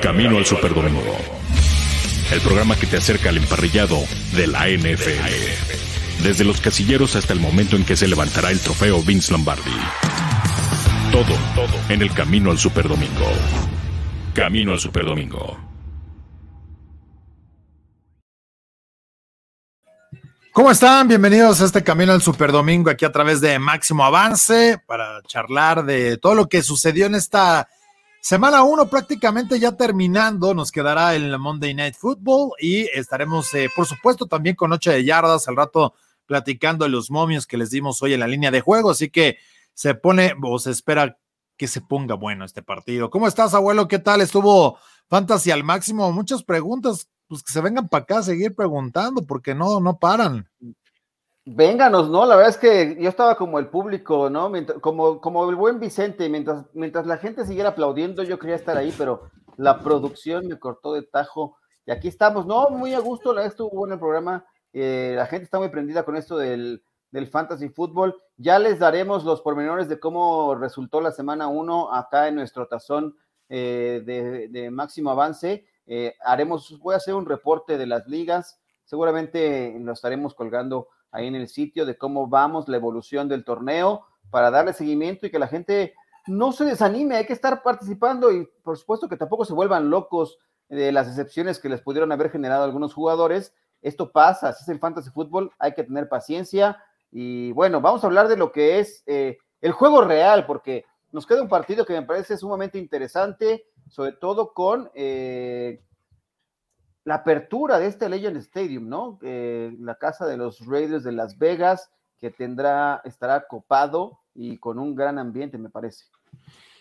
Camino al Superdomingo. El programa que te acerca al emparrillado de la NFL. Desde los casilleros hasta el momento en que se levantará el trofeo Vince Lombardi. Todo, todo en el Camino al Superdomingo. Camino al Superdomingo. ¿Cómo están? Bienvenidos a este Camino al Superdomingo aquí a través de Máximo Avance para charlar de todo lo que sucedió en esta Semana 1 prácticamente ya terminando, nos quedará el Monday Night Football y estaremos, eh, por supuesto, también con Noche de Yardas al rato platicando de los momios que les dimos hoy en la línea de juego, así que se pone o se espera que se ponga bueno este partido. ¿Cómo estás, abuelo? ¿Qué tal? Estuvo Fantasy al máximo, muchas preguntas, pues que se vengan para acá a seguir preguntando porque no, no paran. Vénganos, ¿no? La verdad es que yo estaba como el público, ¿no? como, como el buen Vicente, mientras, mientras la gente siguiera aplaudiendo, yo quería estar ahí, pero la producción me cortó de tajo. Y aquí estamos, ¿no? Muy a gusto, estuvo bueno el programa. Eh, la gente está muy prendida con esto del, del fantasy fútbol. Ya les daremos los pormenores de cómo resultó la semana 1 acá en nuestro tazón eh, de, máximo avance. Eh, haremos, voy a hacer un reporte de las ligas. Seguramente lo estaremos colgando ahí en el sitio de cómo vamos, la evolución del torneo, para darle seguimiento y que la gente no se desanime, hay que estar participando y por supuesto que tampoco se vuelvan locos de las excepciones que les pudieron haber generado algunos jugadores. Esto pasa, así es el fantasy fútbol, hay que tener paciencia y bueno, vamos a hablar de lo que es eh, el juego real, porque nos queda un partido que me parece sumamente interesante, sobre todo con eh, la apertura de este Legend Stadium, ¿no? La casa de los Raiders de Las Vegas, que tendrá, estará copado y con un gran ambiente, me parece.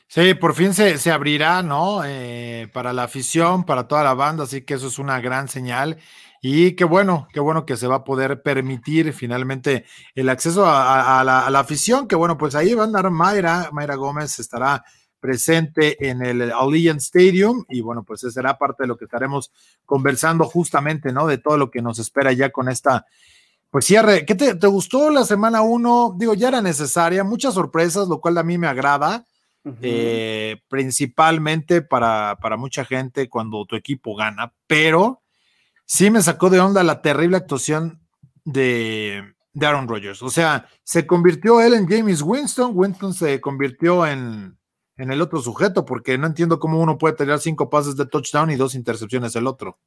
Sí, por fin se, se abrirá, ¿no? Eh, para la afición, para toda la banda, así que eso es una gran señal. Y qué bueno, qué bueno que se va a poder permitir finalmente el acceso a, la, a la, afición, que bueno, pues ahí va a andar Mayra, Mayra Gómez estará presente en el Allegiant Stadium y bueno, pues esa será parte de lo que estaremos conversando justamente, ¿no? De todo lo que nos espera ya con esta, pues cierre. ¿Qué te, gustó la semana uno? Digo, ya era necesaria, muchas sorpresas, lo cual a mí me agrada, eh, principalmente para, para mucha gente cuando tu equipo gana, pero sí me sacó de onda la terrible actuación de, de Aaron Rodgers. O sea, se convirtió él en James Winston, Winston se convirtió en en el otro sujeto, porque no entiendo cómo uno puede tener cinco pases de touchdown y dos intercepciones el otro.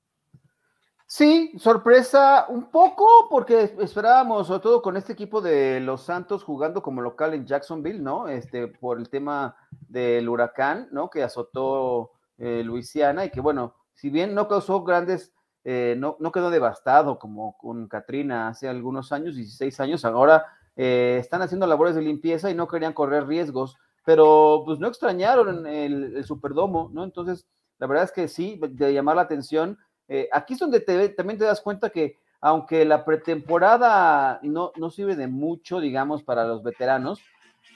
Sí, sorpresa un poco, porque esperábamos, sobre todo con este equipo de los Santos jugando como local en Jacksonville, ¿no? Este, por el tema del huracán, ¿no? Que azotó eh, Luisiana y que, bueno, si bien no causó grandes, eh, no, no, quedó devastado como con Katrina hace algunos años, 16 años, ahora eh, están haciendo labores de limpieza y no querían correr riesgos pero pues no extrañaron el, Superdomo, ¿no? Entonces, la verdad es que sí, de llamar la atención. Eh, aquí es donde te, también te das cuenta que aunque la pretemporada no, no sirve de mucho, digamos, para los veteranos,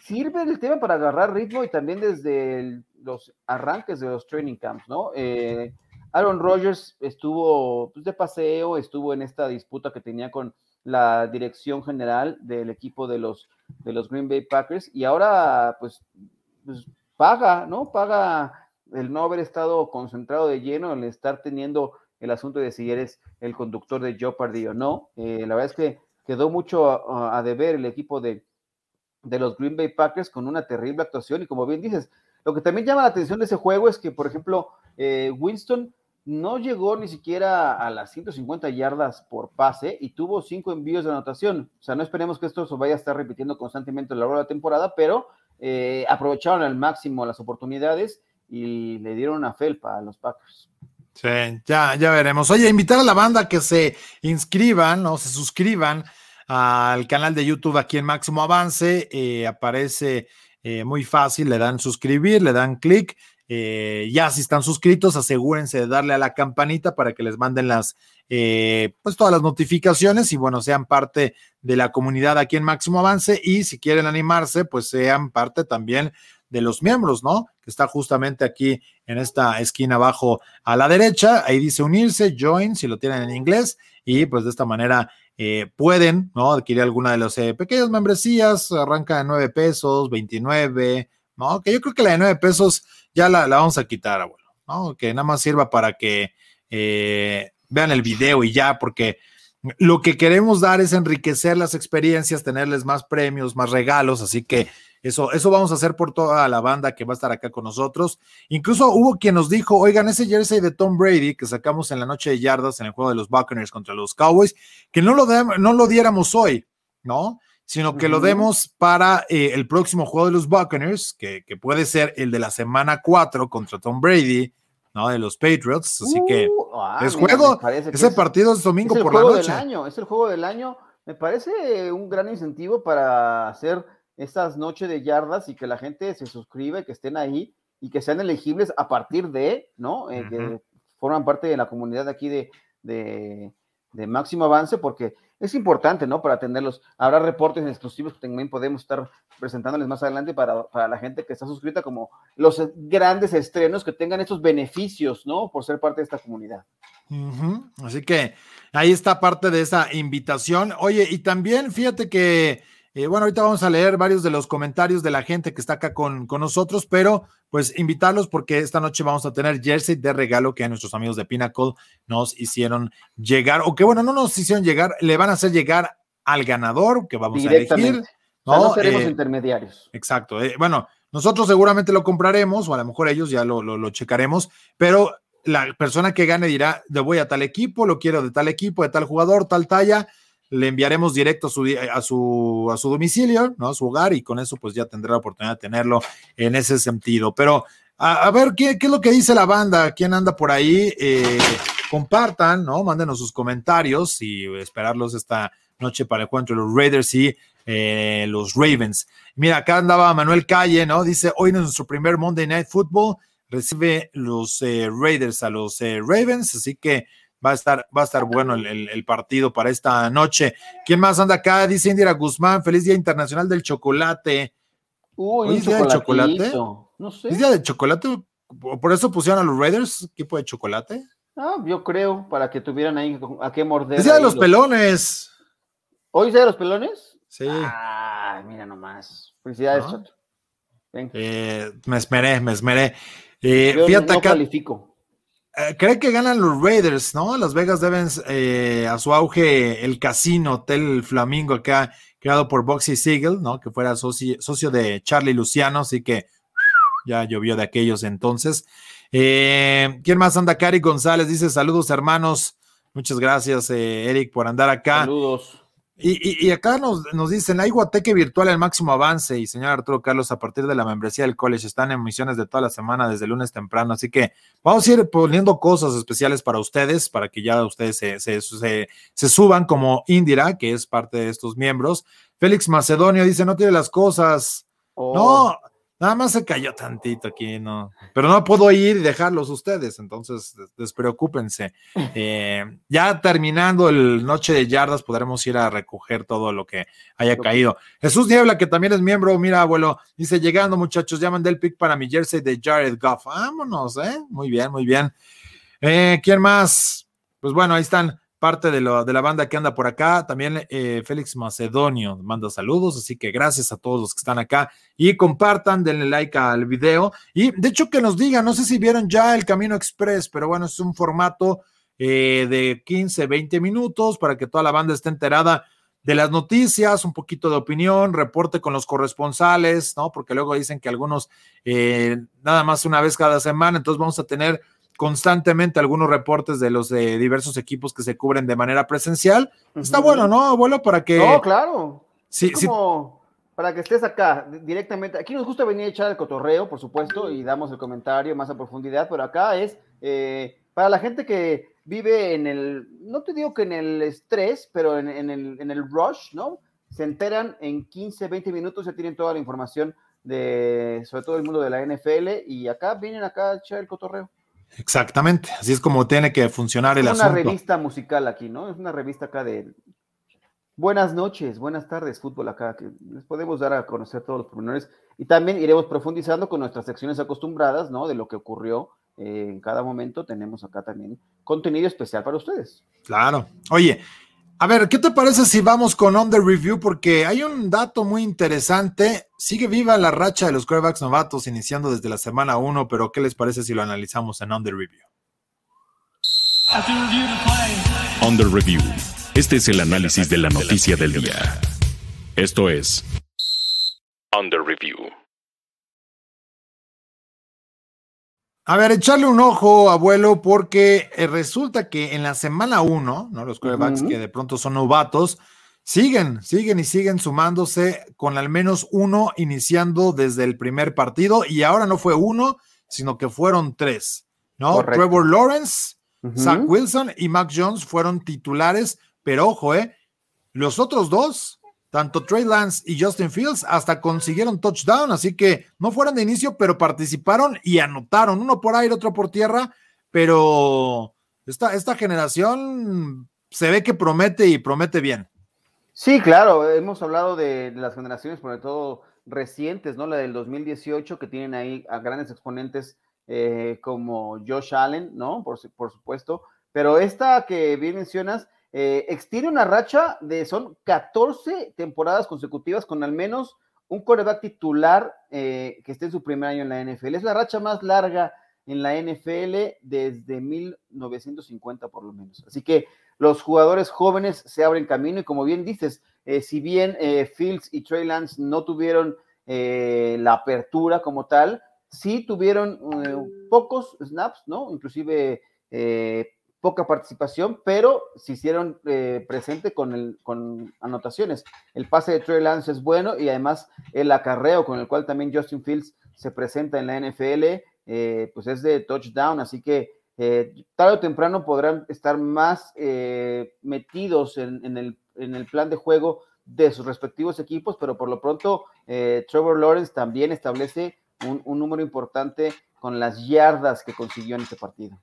sirve el tema para agarrar ritmo y también desde los arranques de los training camps, ¿no? Eh, Aaron Rodgers estuvo pues, de paseo, estuvo en esta disputa que tenía con la dirección general del equipo de los, de los Green Bay Packers y ahora pues, pues, paga, ¿no? Paga el no haber estado concentrado de lleno, el estar teniendo el asunto de si eres el conductor de Jeopardy o no. Eh, la verdad es que quedó mucho a, deber el equipo de, de los Green Bay Packers con una terrible actuación y como bien dices, lo que también llama la atención de ese juego es que, por ejemplo, eh, Winston no llegó ni siquiera a las 150 yardas por pase y tuvo cinco envíos de anotación. O sea, no esperemos que esto se vaya a estar repitiendo constantemente a lo largo de la temporada, pero eh, aprovecharon al máximo las oportunidades y le dieron una felpa a los Packers. Sí, ya, ya veremos. Oye, invitar a la banda que se inscriban o se suscriban al canal de YouTube aquí en Máximo Avance. Eh, aparece eh, muy fácil, le dan suscribir, le dan clic eh, ya si están suscritos, asegúrense de darle a la campanita para que les manden las, eh, pues todas las notificaciones y bueno, sean parte de la comunidad aquí en Máximo Avance y si quieren animarse, pues sean parte también de los miembros, ¿no? Que está justamente aquí en esta esquina abajo a la derecha, ahí dice unirse, join, si lo tienen en inglés, y pues de esta manera eh, pueden, ¿no? Adquirir alguna de las pequeñas membresías, arranca de 9 pesos, 29, ¿no? Que yo creo que la de 9 pesos ya la, vamos a quitar, abuelo. ¿no? Que nada más sirva para que eh, vean el video y ya, porque lo que queremos dar es enriquecer las experiencias, tenerles más premios, más regalos, así que eso, eso vamos a hacer por toda la banda que va a estar acá con nosotros. Incluso hubo quien nos dijo, oigan, ese jersey de Tom Brady que sacamos en la noche de yardas en el juego de los Buccaneers contra los Cowboys, que no lo, no lo diéramos hoy, ¿no? Sino que lo demos para eh, el próximo juego de los Buccaneers, que, que puede ser el de la semana 4 contra Tom Brady, ¿no? De los Patriots. Así que uh, ah, es juego. Ese partido es domingo por la noche. Del año, es el juego del año. Me parece un gran incentivo para hacer estas noches de yardas y que la gente se suscriba, que estén ahí y que sean elegibles a partir de, ¿no? Eh, que forman parte de la comunidad de aquí de, de, de máximo avance, porque es importante, ¿no? Para tenerlos. Habrá reportes exclusivos que también podemos estar presentándoles más adelante para, la gente que está suscrita, como los grandes estrenos que tengan estos beneficios, ¿no? Por ser parte de esta comunidad. Así que ahí está parte de esa invitación. Oye, y también fíjate que eh, bueno, ahorita vamos a leer varios de los comentarios de la gente que está acá con, con, nosotros, pero pues invitarlos porque esta noche vamos a tener jersey de regalo que a nuestros amigos de Pinnacle nos hicieron llegar, o que bueno, no nos hicieron llegar, le van a hacer llegar al ganador que vamos a elegir. No, seremos eh, intermediarios. Exacto. Eh, bueno, nosotros seguramente lo compraremos, o a lo mejor ellos ya lo, lo, lo checaremos, pero la persona que gane dirá, le voy a tal equipo, lo quiero de tal equipo, de tal jugador, tal talla le enviaremos directo a su, a su, a su domicilio, ¿no? A su hogar, y con eso pues ya tendrá la oportunidad de tenerlo en ese sentido. Pero a, ver, ¿qué, ¿qué, es lo que dice la banda? ¿Quién anda por ahí? Eh, compartan, ¿no? Mándenos sus comentarios y esperarlos esta noche para el encuentro de los Raiders y eh, los Ravens. Mira, acá andaba Manuel Calle, ¿no? Dice, hoy en nuestro primer Monday Night Football recibe los eh, Raiders a los Ravens, así que Va a estar, va a estar bueno el, partido para esta noche. ¿Quién más anda acá? Dice Indira Guzmán, feliz Día Internacional del Chocolate. Uy, día del chocolate? No sé. ¿Es día del chocolate? ¿Por eso pusieron a los Raiders equipo de chocolate? Ah, yo creo, para que tuvieran ahí a qué morder. Es día de los, pelones. ¿Hoy es día de los pelones? Sí. Ah, mira nomás. Felicidades, Chato. Eh, me esmeré, me esmeré. Eh, fíjate no califico. Eh, cree que ganan los Raiders, ¿no? Las Vegas deben eh, a su auge el casino Hotel Flamingo acá, creado por Boxy Siegel, ¿no? Que fuera socio, de Charlie Luciano, así que ya llovió de aquellos entonces. Eh, ¿Quién más anda? Cari González dice saludos hermanos. Muchas gracias, Eric, por andar acá. Saludos. Y, acá nos, nos, dicen, hay guateque virtual el máximo avance y señor Arturo Carlos, a partir de la membresía del college, están en misiones de toda la semana desde lunes temprano, así que vamos a ir poniendo cosas especiales para ustedes, para que ya ustedes se, se, se, suban como Indira, que es parte de estos miembros. Félix Macedonio dice, no tiene las cosas. No, oh. Nada más se cayó tantito aquí, ¿no? Pero no puedo ir y dejarlos ustedes, entonces despreocúpense. Eh, ya terminando el Noche de Yardas, podremos ir a recoger todo lo que haya caído. Jesús Niebla, que también es miembro, mira, abuelo, dice: Llegando, muchachos, llaman del pick para mi jersey de Jared Goff. Vámonos, ¿eh? Muy bien, muy bien. Eh, ¿Quién más? Pues bueno, ahí están parte de, lo, de la banda que anda por acá. También eh, Félix Macedonio manda saludos, así que gracias a todos los que están acá y compartan, denle like al video. Y de hecho que nos digan, no sé si vieron ya el Camino Express, pero bueno, es un formato eh, de 15, 20 minutos para que toda la banda esté enterada de las noticias, un poquito de opinión, reporte con los corresponsales, ¿no? Porque luego dicen que algunos eh, nada más una vez cada semana, entonces vamos a tener constantemente algunos reportes de los de diversos equipos que se cubren de manera presencial. Está bueno, ¿no, abuelo? Para que. No, claro. Sí, como para que estés acá directamente. Aquí nos gusta venir a echar el cotorreo, por supuesto, y damos el comentario más a profundidad, pero acá es eh, para la gente que vive en el, no te digo que en el estrés, pero en, el, en el rush, ¿no? Se enteran en 15, 20 minutos, ya tienen toda la información de, sobre todo el mundo de la NFL, y acá vienen acá a echar el cotorreo. Exactamente, así es como tiene que funcionar el asunto. Es una revista musical aquí, ¿no? Es una revista acá de buenas noches, buenas tardes, fútbol acá, que les podemos dar a conocer todos los pormenores y también iremos profundizando con nuestras secciones acostumbradas, ¿no? De lo que ocurrió eh, en cada momento. Tenemos acá también contenido especial para ustedes. Claro. Oye, A ver, ¿qué te parece si vamos con Under Review? Porque hay un dato muy interesante. Sigue viva la racha de los quarterbacks novatos iniciando desde la semana 1, pero ¿qué les parece si lo analizamos en Under Review? Under Review. Este es el análisis de la noticia del día. Esto es Under Review. A ver, echarle un ojo, abuelo, porque eh, resulta que en la semana uno, ¿no? Los quarterbacks que de pronto son novatos, siguen, siguen y siguen sumándose con al menos uno iniciando desde el primer partido y ahora no fue uno, sino que fueron tres, ¿no? Trevor Lawrence, Zach Wilson y Mac Jones fueron titulares, pero ojo, ¿eh? Los otros dos tanto Trey Lance y Justin Fields hasta consiguieron touchdown, así que no fueron de inicio, pero participaron y anotaron, uno por aire, otro por tierra, pero esta, esta generación se ve que promete y promete bien. Sí, claro, hemos hablado de, las generaciones, sobre todo recientes, ¿no? La del 2018, que tienen ahí a grandes exponentes eh, como Josh Allen, ¿no? Por, por supuesto, pero esta que bien mencionas, eh, extiende una racha de, son 14 temporadas consecutivas con al menos un coreback titular eh, que esté en su primer año en la NFL. Es la racha más larga en la NFL desde 1950 por lo menos. Así que los jugadores jóvenes se abren camino y como bien dices, eh, si bien Fields y Trey Lance no tuvieron la apertura como tal, sí tuvieron pocos snaps, ¿no? Inclusive poca participación, pero se hicieron eh, presente con, el, con anotaciones. El pase de Trey Lance es bueno y además el acarreo con el cual también Justin Fields se presenta en la NFL, eh, pues es de touchdown, así que eh, tarde o temprano podrán estar más metidos en, el, plan de juego de sus respectivos equipos, pero por lo pronto Trevor Lawrence también establece un, un número importante con las yardas que consiguió en este partido.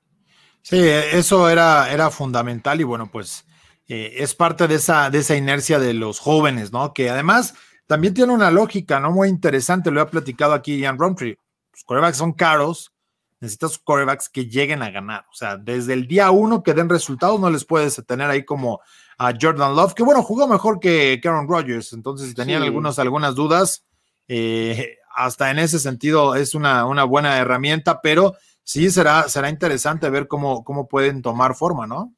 Sí, eso era, era fundamental y bueno, pues eh, es parte de esa, de esa inercia de los jóvenes, ¿no? Que además también tiene una lógica, ¿no? Muy interesante, lo ha platicado aquí Ian Romphrey. Los corebacks son caros, necesitas corebacks que lleguen a ganar. O sea, desde el día uno que den resultados, no les puedes tener ahí como a Jordan Love, que bueno, jugó mejor que Aaron Rodgers. Entonces, si tenían algunos, algunas dudas, eh, hasta en ese sentido es una, una buena herramienta, pero sí será, será interesante ver cómo, cómo pueden tomar forma, ¿no?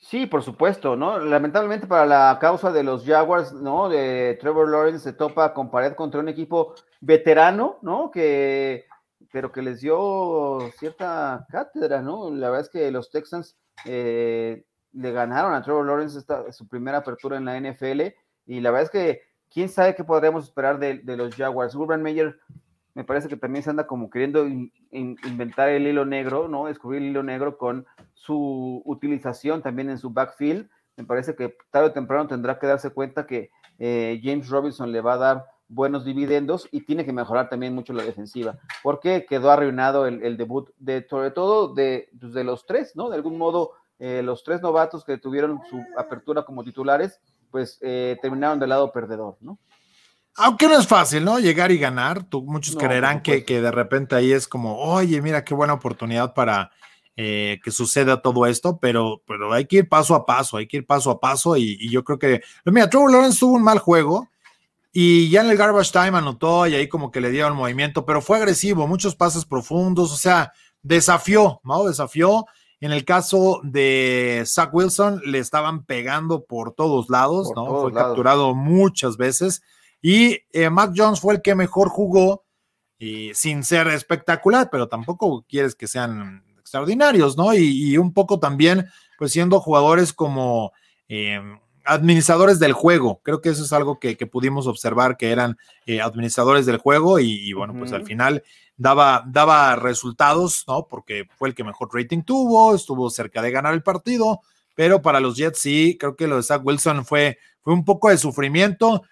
Sí, por supuesto, ¿no? Lamentablemente para la causa de los Jaguars, ¿no? De Trevor Lawrence se topa con pared contra un equipo veterano, ¿no? Que, pero que les dio cierta cátedra, ¿no? La verdad es que los Texans eh, le ganaron a Trevor Lawrence esta, su primera apertura en la NFL y la verdad es que quién sabe qué podremos esperar de, de los Jaguars. Urban Meyer me parece que también se anda como queriendo inventar el hilo negro, ¿no? Descubrir el hilo negro con su utilización también en su backfield. Me parece que tarde o temprano tendrá que darse cuenta que eh, James Robinson le va a dar buenos dividendos y tiene que mejorar también mucho la defensiva, porque quedó arruinado el, debut de, sobre todo de, pues, de, los tres, ¿no? De algún modo, eh, los tres novatos que tuvieron su apertura como titulares, pues eh, terminaron del lado perdedor, ¿no? Aunque no es fácil, ¿no? Llegar y ganar. Tú, muchos creerán que, de repente ahí es como, oye, mira qué buena oportunidad para eh, que suceda todo esto, pero, pero hay que ir paso a paso, hay que ir paso a paso. Y, yo creo que, mira, Trevor Lawrence tuvo un mal juego y ya en el garbage time anotó y ahí como que le dieron movimiento, pero fue agresivo, muchos pases profundos, o sea, desafió, ¿no? Desafió. En el caso de Zach Wilson, le estaban pegando por todos lados, ¿no? Fue capturado muchas veces. Y eh, Mac Jones fue el que mejor jugó, y sin ser espectacular, pero tampoco quieres que sean extraordinarios, ¿no? Y, un poco también, pues siendo jugadores como eh, administradores del juego. Creo que eso es algo que, pudimos observar, que eran eh, administradores del juego y, bueno, pues al final daba, daba resultados, ¿no? Porque fue el que mejor rating tuvo, estuvo cerca de ganar el partido, pero para los Jets sí, creo que lo de Zach Wilson fue, fue un poco de sufrimiento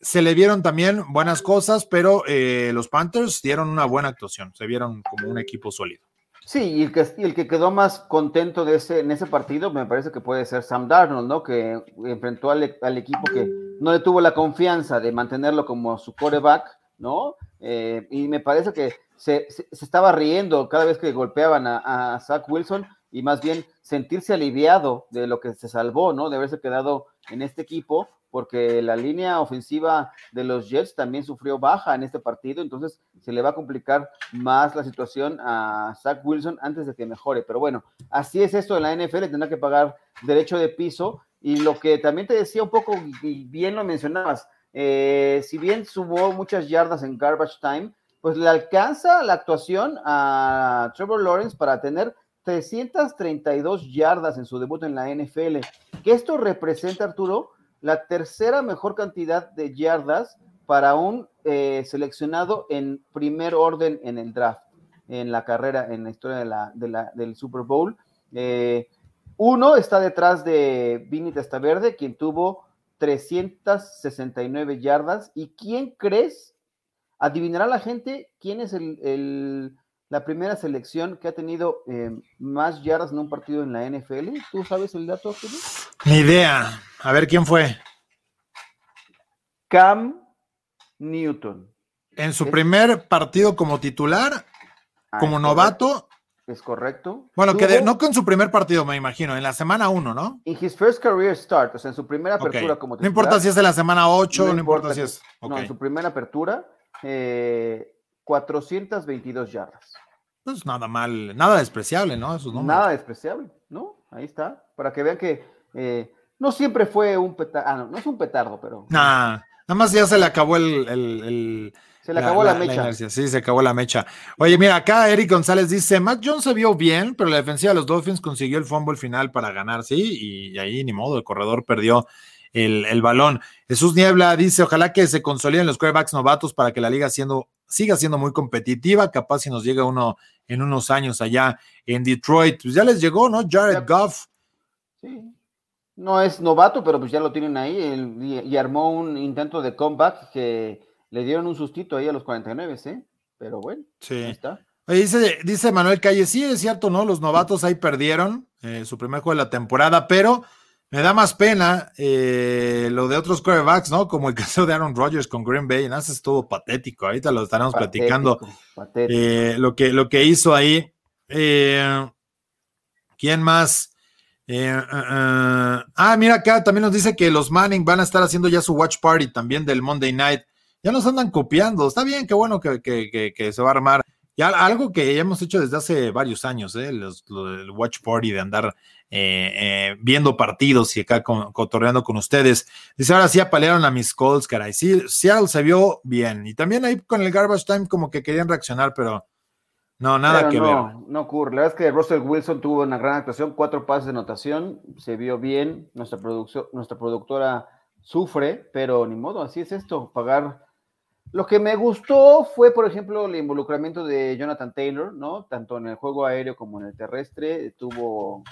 se le vieron también buenas cosas, pero eh, los Panthers dieron una buena actuación, se vieron como un equipo sólido. Sí, y el que, el que quedó más contento de ese, en ese partido me parece que puede ser Sam Darnold, ¿no? Que enfrentó al, equipo que no le tuvo la confianza de mantenerlo como su coreback, ¿no? Eh, y me parece que se, estaba riendo cada vez que golpeaban a, a Zach Wilson y más bien sentirse aliviado de lo que se salvó, ¿no? De haberse quedado en este equipo, porque la línea ofensiva de los Jets también sufrió baja en este partido, entonces se le va a complicar más la situación a Zach Wilson antes de que mejore. Pero bueno, así es esto en la NFL, tendrá que pagar derecho de piso. Y lo que también te decía un poco, y bien lo mencionabas, eh, si bien sumó muchas yardas en garbage time, pues le alcanza la actuación a Trevor Lawrence para tener 332 yardas en su debut en la NFL. Que esto representa, Arturo, la tercera mejor cantidad de yardas para un eh, seleccionado en primer orden en el draft, en la carrera, en la historia de la, del Super Bowl. Eh, uno está detrás de Vini Testaverde, quien tuvo 369 yardas. ¿Y quién crees? Adivinará la gente quién es el, la primera selección que ha tenido eh, más yardas en un partido en la NFL. ¿Tú sabes el dato? Ni idea. A ver quién fue. Cam Newton. En su primer partido como titular, ah, como novato. Es correcto. Bueno, que no con su primer partido, me imagino, en la semana 1, ¿no? En his first career start, o sea, en su primera apertura como titular. No importa si es de la semana 8, no, importa, si es. No, en su primera apertura, 422 eh, yardas. Pues nada mal, nada despreciable, ¿no? nada despreciable, ¿no? Ahí está, para que vean que eh, no siempre fue un petardo, ah, no, no es un petardo, pero... Nah, nada más ya se le acabó el... se le acabó la, mecha. sí, se acabó la mecha. Oye, mira, acá Eric González dice, Mac Jones se vio bien, pero la defensiva de los Dolphins consiguió el fumble final para ganar, sí, y, ahí ni modo, el corredor perdió el, balón. Jesús Niebla dice, ojalá que se consoliden los quarterbacks novatos para que la liga siendo, siga siendo muy competitiva, capaz si nos llega uno en unos años allá en Detroit. Pues ya les llegó, ¿no? Jared Goff. Sí. No es novato, pero pues ya lo tienen ahí y, armó un intento de comeback que le dieron un sustito ahí a los 49, ¿eh? Pero bueno, sí. ahí está. dice, dice Manuel Calle, sí, es cierto, ¿no? Los novatos ahí perdieron eh, su primer juego de la temporada, pero me da más pena eh, lo de otros quarterbacks, ¿no? Como el caso de Aaron Rodgers con Green Bay, ¿no? Eso estuvo patético. Ahorita lo estaremos platicando. Eh, lo, que, lo que hizo ahí. Eh, ¿Quién más? Ah, mira acá también nos dice que los Manning van a estar haciendo ya su watch party también del Monday Night. Ya nos andan copiando. Está bien, qué bueno que, se va a armar algo que ya hemos hecho desde hace varios años, ¿eh? El Watch Party, de andar eh, eh, viendo partidos y acá cotorreando con ustedes. Dice, ahora sí apalearon a mis calls, caray. Sí, Seattle se vio bien. Y también ahí con el Garbage Time como que querían reaccionar, pero no, nada que ver. No ocurre. La verdad es que Russell Wilson tuvo una gran actuación, cuatro pases de anotación, se vio bien. Nuestra, nuestra productora sufre, pero ni modo, así es esto, pagar lo que me gustó fue, por ejemplo, el involucramiento de Jonathan Taylor, ¿no? Tanto en el juego aéreo como en el terrestre. Tuvo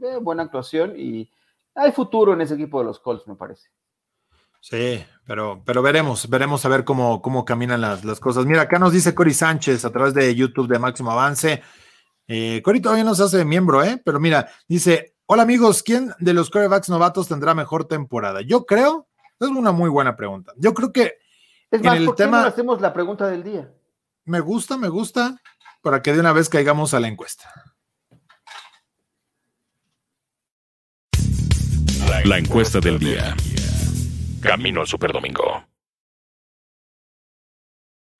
eh, buena actuación y hay futuro en ese equipo de los Colts, me parece. Sí, pero, pero veremos, veremos a ver cómo, cómo caminan las, cosas. Mira, acá nos dice Cory Sánchez a través de YouTube de Máximo Avance. Eh, Cory todavía no se hace miembro, ¿eh? Pero mira, dice, hola amigos, ¿quién de los quarterbacks novatos tendrá mejor temporada? Yo creo, es una muy buena pregunta. Yo creo que es más, ¿por qué no hacemos la pregunta del día? Me gusta, me gusta, para que de una vez caigamos a la encuesta. La encuesta del día. Camino al Superdomingo.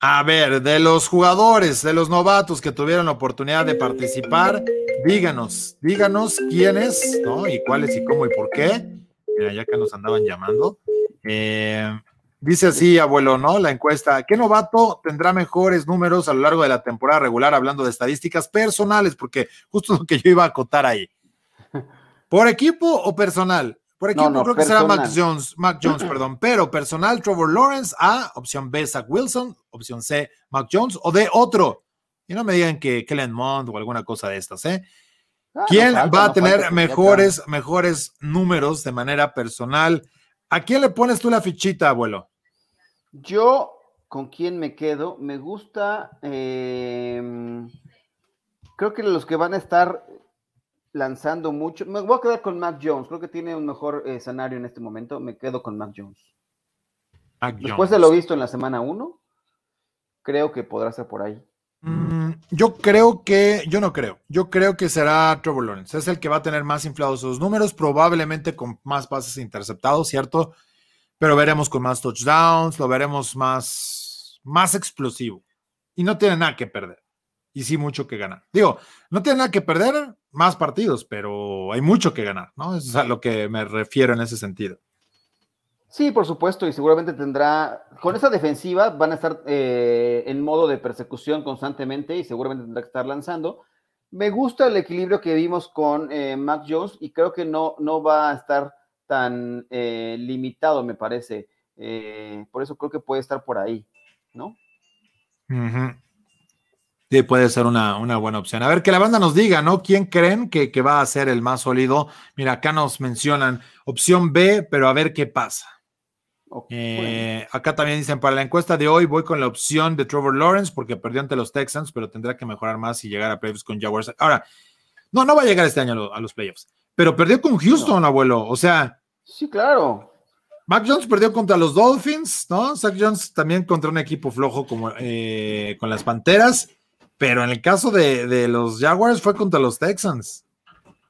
A ver, de los jugadores, de los novatos que tuvieron la oportunidad de participar, díganos, díganos quiénes, ¿no? Y cuáles y cómo y por qué. Mira, ya que nos andaban llamando. Eh, Dice así, abuelo, ¿no? La encuesta. ¿Qué novato tendrá mejores números a lo largo de la temporada regular, hablando de estadísticas personales? Porque justo lo que yo iba a acotar ahí. ¿Por equipo o personal? Por equipo creo que será Mac Jones, Mac Jones, perdón. Pero personal, Trevor Lawrence, A, opción B, Zach Wilson, opción C, Mac Jones, o D, otro. Y no me digan que Kellen Mond o alguna cosa de estas, ¿eh? Ah, ¿Quién va a tener mejores, mejores números de manera personal? ¿A quién le pones tú la fichita, abuelo? Yo, ¿con quién me quedo? Me gusta, em, creo que los que van a estar lanzando mucho, me voy a quedar con Mac Jones, creo que tiene un mejor escenario en este momento, me quedo con Mac Jones. Después de lo visto en la semana 1, creo que podrá ser por ahí. Mm, Yo creo que, yo no creo, yo creo que será Trevor Lawrence. Es el que va a tener más inflados sus números, probablemente con más pases interceptados, ¿cierto? Pero veremos con más touchdowns, lo veremos más, más explosivo. Y no tiene nada que perder. Y sí mucho que ganar. Digo, no tiene nada que perder, más partidos, pero hay mucho que ganar, ¿no? Eso es a lo que me refiero en ese sentido. Sí, por supuesto, y seguramente tendrá, con esa defensiva van a estar eh, en modo de persecución constantemente y seguramente tendrá que estar lanzando. Me gusta el equilibrio que vimos con eh, Mac Jones y creo que no, no va a estar tan eh, limitado, me parece. por eso creo que puede estar por ahí, ¿no? Sí, puede ser una, una, buena opción. A ver, que la banda nos diga, ¿no? ¿Quién creen que, que va a ser el más sólido? Mira, acá nos mencionan opción B, pero a ver qué pasa. Eh, acá también dicen, para la encuesta de hoy voy con la opción de Trevor Lawrence porque perdió ante los Texans, pero tendrá que mejorar más y llegar a playoffs con Jaguars. Ahora, no, no va a llegar este año a, los playoffs, pero perdió con Houston, abuelo. O sea. Sí, claro. Mac Jones perdió contra los Dolphins, ¿no? Zach Jones también contra un equipo flojo como eh, con las Panteras, pero en el caso de, de los Jaguars fue contra los Texans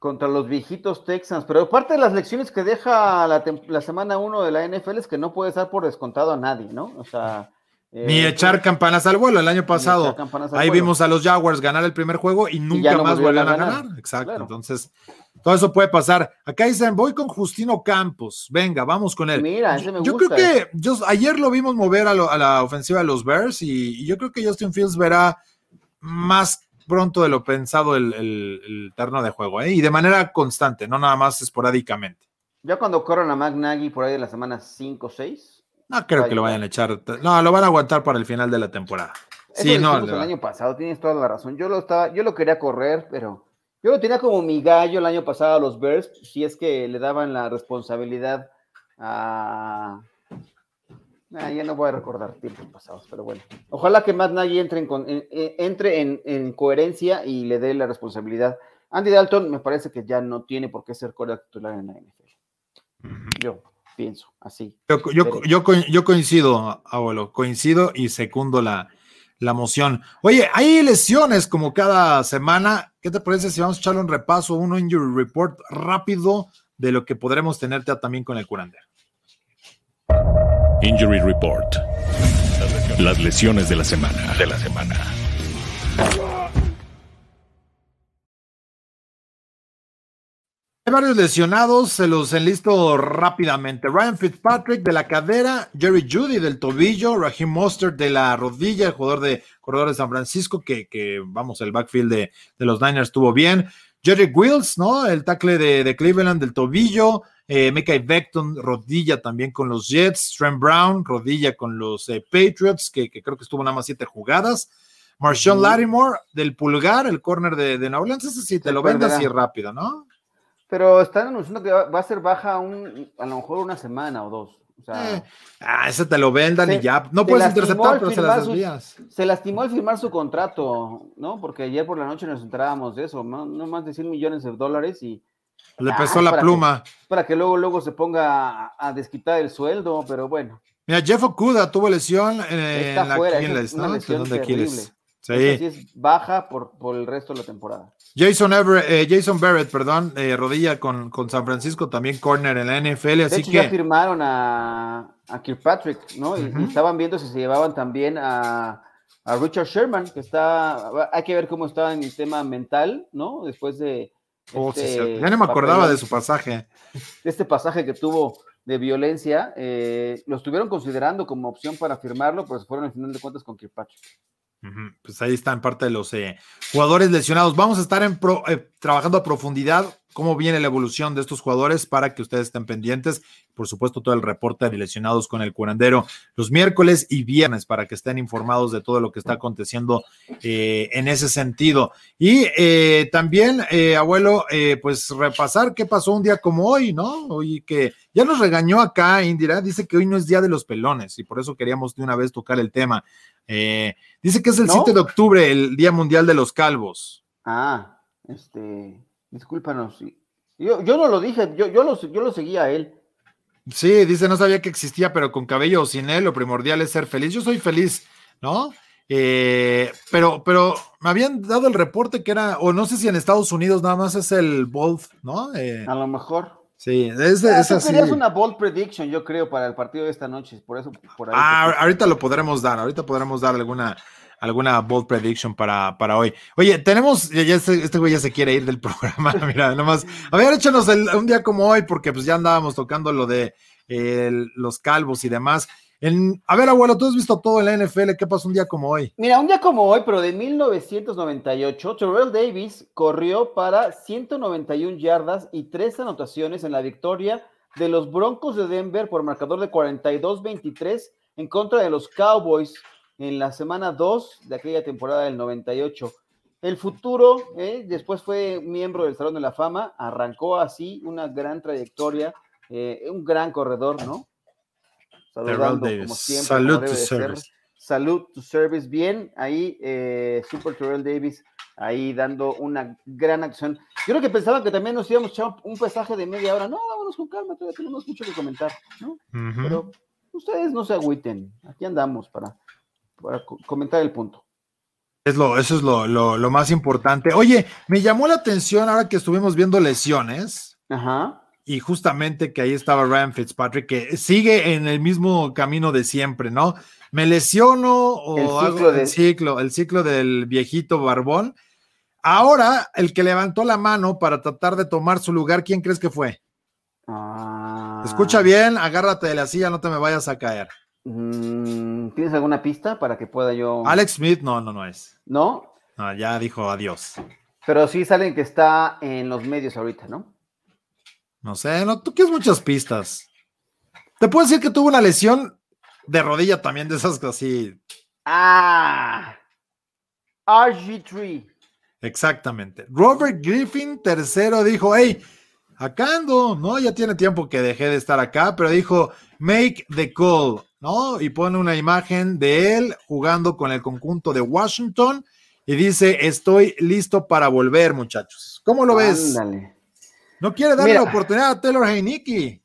contra los viejitos Texans, pero parte de las lecciones que deja la, semana 1 de la NFL es que no puede estar por descontado a nadie, ¿no? O sea... ni eh, echar campanas al vuelo. El año pasado, ahí vimos a los Jaguars ganar el primer juego y nunca más vuelven a ganar. Exacto. Entonces, todo eso puede pasar. Acá dicen, voy con Justino Campos. Venga, vamos con él. Mira, ese me yo, creo que yo, ayer lo vimos mover a, la ofensiva de los Bears y, y, yo creo que Justin Fields verá más pronto de lo pensado el, el, terno de juego, ¿eh? y de manera constante, no nada más esporádicamente. Ya cuando corran a McNaghy por ahí de la semana 5 o 6. No creo que lo vayan a echar. No, lo van a aguantar para el final de la temporada. sí, no. El año pasado, tienes toda la razón. Yo lo estaba, yo lo quería correr, pero yo lo tenía como mi gallo el año pasado a los Bears, si es que le daban la responsabilidad a Ah, ya no voy a recordar tiempos pasados, pero bueno. Ojalá que Matt Nagy entre, en, entre en, coherencia y le dé la responsabilidad. Andy Dalton me parece que ya no tiene por qué ser coreano titular en la NFL. Yo pienso así. Yo, coincido, abuelo, coincido y secundo la, la moción. Oye, hay lesiones como cada semana. ¿Qué te parece si vamos a echarle un repaso, un injury report rápido de lo que podremos tener también con el curandero? Injury Report. Las lesiones de la semana. De la semana. Hay varios lesionados, se los enlisto rápidamente. Ryan Fitzpatrick de la cadera, Jerry Judy del tobillo, Raheem Mostert de la rodilla, el jugador de corredor de San Francisco, que, que vamos, el backfield de, de, los Niners estuvo bien. Jerry Wills, ¿no? El tackle de, de Cleveland del tobillo eh, Mekai Beckton, rodilla también con los Jets, Trent Brown, rodilla con los eh, Patriots, que, creo que estuvo nada más siete jugadas. Marshawn Lattimore del pulgar, el corner de, de New Orleans, ese sí te lo vende así rápido, ¿no? Pero están anunciando que va, a ser baja un, a lo mejor una semana o dos. Eh, ah, ese te lo vendan y ya. No puedes interceptar, pero se las desvías. se lastimó al firmar su contrato, ¿no? Porque ayer por la noche nos enterábamos de eso, no, no más de 100 millones de dólares y le pesó la pluma. para que luego, luego se ponga a, desquitar el sueldo, pero bueno. Mira, Jeff Okuda tuvo lesión en la Aquiles, ¿no? Lesión Aquiles. Sí. es baja por, por, el resto de la temporada. Jason, Everett, eh, Jason Barrett, perdón, eh, rodilla con, con, San Francisco, también corner en la NFL, así que... ya firmaron a, a Kirkpatrick, ¿no? y, estaban viendo si se llevaban también a, a Richard Sherman, que está, hay que ver cómo está en el tema mental, ¿no? Después de, Oh, este ya no me acordaba de su pasaje. Este pasaje que tuvo de violencia, eh, lo estuvieron considerando como opción para firmarlo, pero se fueron al final de cuentas con Kirkpatrick. Pues ahí están parte de los eh, jugadores lesionados. Vamos a estar en eh, trabajando a profundidad cómo viene la evolución de estos jugadores para que ustedes estén pendientes. Por supuesto, todo el reporte de lesionados con el curandero los miércoles y viernes para que estén informados de todo lo que está aconteciendo eh, en ese sentido. Y también, abuelo, pues repasar qué pasó un día como hoy, ¿no? Hoy que ya nos regañó acá Indira, dice que hoy no es día de los pelones y por eso queríamos de una vez tocar el tema. Eh, dice que es el 7 de octubre, el Día Mundial de los Calvos. Ah, este, discúlpanos. Yo, yo no lo dije, yo, yo, lo, yo lo seguía a él. Sí, dice, no sabía que existía, pero con cabello o sin él, lo primordial es ser feliz. Yo soy feliz, ¿no? Eh, pero, pero me habían dado el reporte que era, o no sé si en Estados Unidos nada más es el Bold, ¿no? Eh, a lo mejor. Sí, es, ah, es así. una bold prediction, yo creo, para el partido de esta noche. Por eso, por ahí Ah, ahorita lo podremos dar, ahorita podremos dar alguna, alguna bold prediction para, para hoy. Oye, tenemos, ya este, este, güey ya se quiere ir del programa, mira, nomás, a ver, échanos un día como hoy, porque pues ya andábamos tocando lo de los calvos y demás a ver, abuelo, tú has visto todo en la NFL, ¿qué pasó un día como hoy? Mira, un día como hoy, pero de 1998, Terrell Davis corrió para 191 yardas y tres anotaciones en la victoria de los Broncos de Denver por marcador de 42-23 en contra de los Cowboys en la semana 2 de aquella temporada del 98. El futuro, eh, después fue miembro del Salón de la Fama, arrancó así una gran trayectoria, eh, un gran corredor, ¿no? saludando como siempre. Salud to service. Salud to service. Bien, ahí eh, Super Terrell Davis ahí dando una gran acción. Yo creo que pensaba que también nos íbamos a echar un pasaje de media hora. No, vámonos con calma, todavía tenemos mucho que comentar, ¿no? Pero ustedes no se agüiten. Aquí andamos para, para comentar el punto. Es lo, eso es lo, lo, lo, más importante. Oye, me llamó la atención ahora que estuvimos viendo lesiones. Ajá y justamente que ahí estaba Ryan Fitzpatrick, que sigue en el mismo camino de siempre, ¿no? Me lesiono o el ciclo, el, ciclo el ciclo del viejito barbón. Ahora, el que levantó la mano para tratar de tomar su lugar, ¿quién crees que fue? Ah. Escucha bien, agárrate de la silla, no te me vayas a caer. Mm, ¿Tienes alguna pista para que pueda yo? Alex Smith, no, no, no es. ¿No? No, ya dijo adiós. Pero sí salen que está en los medios ahorita, ¿no? No sé, no, tú quieres muchas pistas. Te puedo decir que tuvo una lesión de rodilla también, de esas así. Ah, RG3. Exactamente. Robert Griffin, tercero, dijo: Hey, acá ando, ¿no? Ya tiene tiempo que dejé de estar acá, pero dijo: Make the call, ¿no? Y pone una imagen de él jugando con el conjunto de Washington y dice: Estoy listo para volver, muchachos. ¿Cómo lo ves? No quiere darle la oportunidad a Taylor Heineke.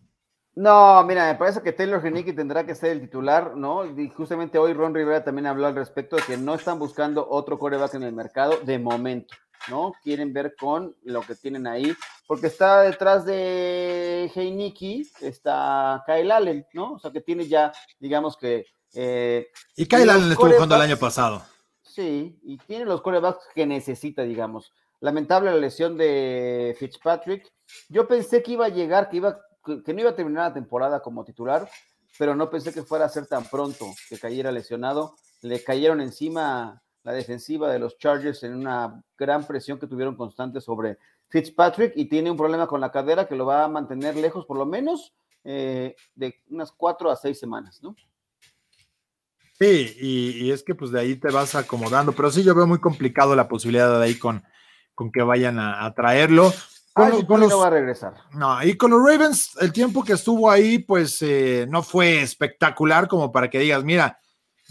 No, mira, me parece que Taylor Heineke tendrá que ser el titular, ¿no? Y justamente hoy Ron Rivera también habló al respecto de que no están buscando otro coreback en el mercado de momento, ¿no? Quieren ver con lo que tienen ahí, porque está detrás de Heineke, está Kyle Allen, ¿no? O sea, que tiene ya, digamos que... Eh, y Kyle Allen estuvo jugando el año pasado. Sí, y tiene los corebacks que necesita, digamos. Lamentable la lesión de Fitzpatrick. Yo pensé que iba a llegar, que, iba, que no iba a terminar la temporada como titular, pero no pensé que fuera a ser tan pronto que cayera lesionado. Le cayeron encima la defensiva de los Chargers en una gran presión que tuvieron constante sobre Fitzpatrick y tiene un problema con la cadera que lo va a mantener lejos por lo menos eh, de unas cuatro a seis semanas, ¿no? Sí, y, y, es que pues de ahí te vas acomodando, pero sí yo veo muy complicado la posibilidad de ahí con, con que vayan a, traerlo. Con, no va a regresar. No, y con los Ravens, el tiempo que estuvo ahí, pues eh, no fue espectacular como para que digas, mira,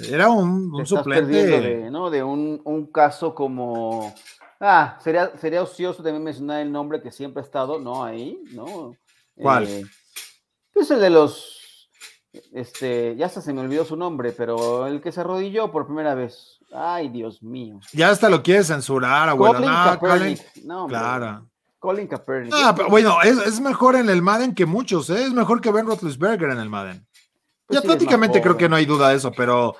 era un, suplente. De, ¿no? de un, caso como. Ah, sería, sería ocioso también mencionar el nombre que siempre ha estado, ¿no? Ahí, ¿no? ¿Cuál? Eh, pues el de los. Este, ya hasta se me olvidó su nombre, pero el que se arrodilló por primera vez. Ay, Dios mío. Ya hasta lo quiere censurar, abuelo. Colin Kaepernick. No, claro. Colin Kaepernick. Ah, pero bueno, es, mejor en el Madden que muchos, ¿eh? Es mejor que Ben Roethlisberger en el Madden. Pues ya prácticamente creo que no hay duda de eso, pero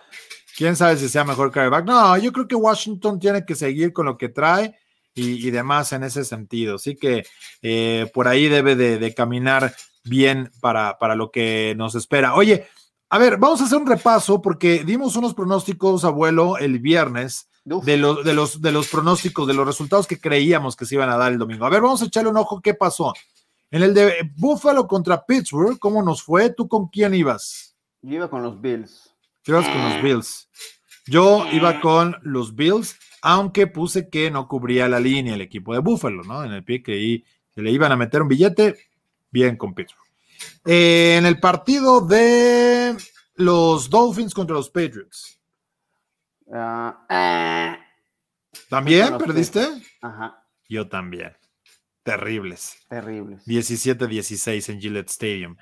quién sabe si sea mejor quarterback. No, yo creo que Washington tiene que seguir con lo que trae y, demás en ese sentido. Así que eh, por ahí debe de, caminar bien para, para lo que nos espera. Oye, a ver, vamos a hacer un repaso porque dimos unos pronósticos, abuelo, el viernes de los, de, los, de los pronósticos, de los resultados que creíamos que se iban a dar el domingo. A ver, vamos a echarle un ojo qué pasó. En el de Buffalo contra Pittsburgh, ¿cómo nos fue? ¿Tú con quién ibas? Yo iba con los Bills. ibas con los Bills. Yo iba con los Bills, aunque puse que no cubría la línea el equipo de Buffalo, ¿no? En el pie que le iban a meter un billete, bien con Pittsburgh. Eh, en el partido de los Dolphins contra los Patriots. Ah, eh. ¿También perdiste? Ajá. Yo también. Terribles. Terribles. 17-16 en Gillette Stadium.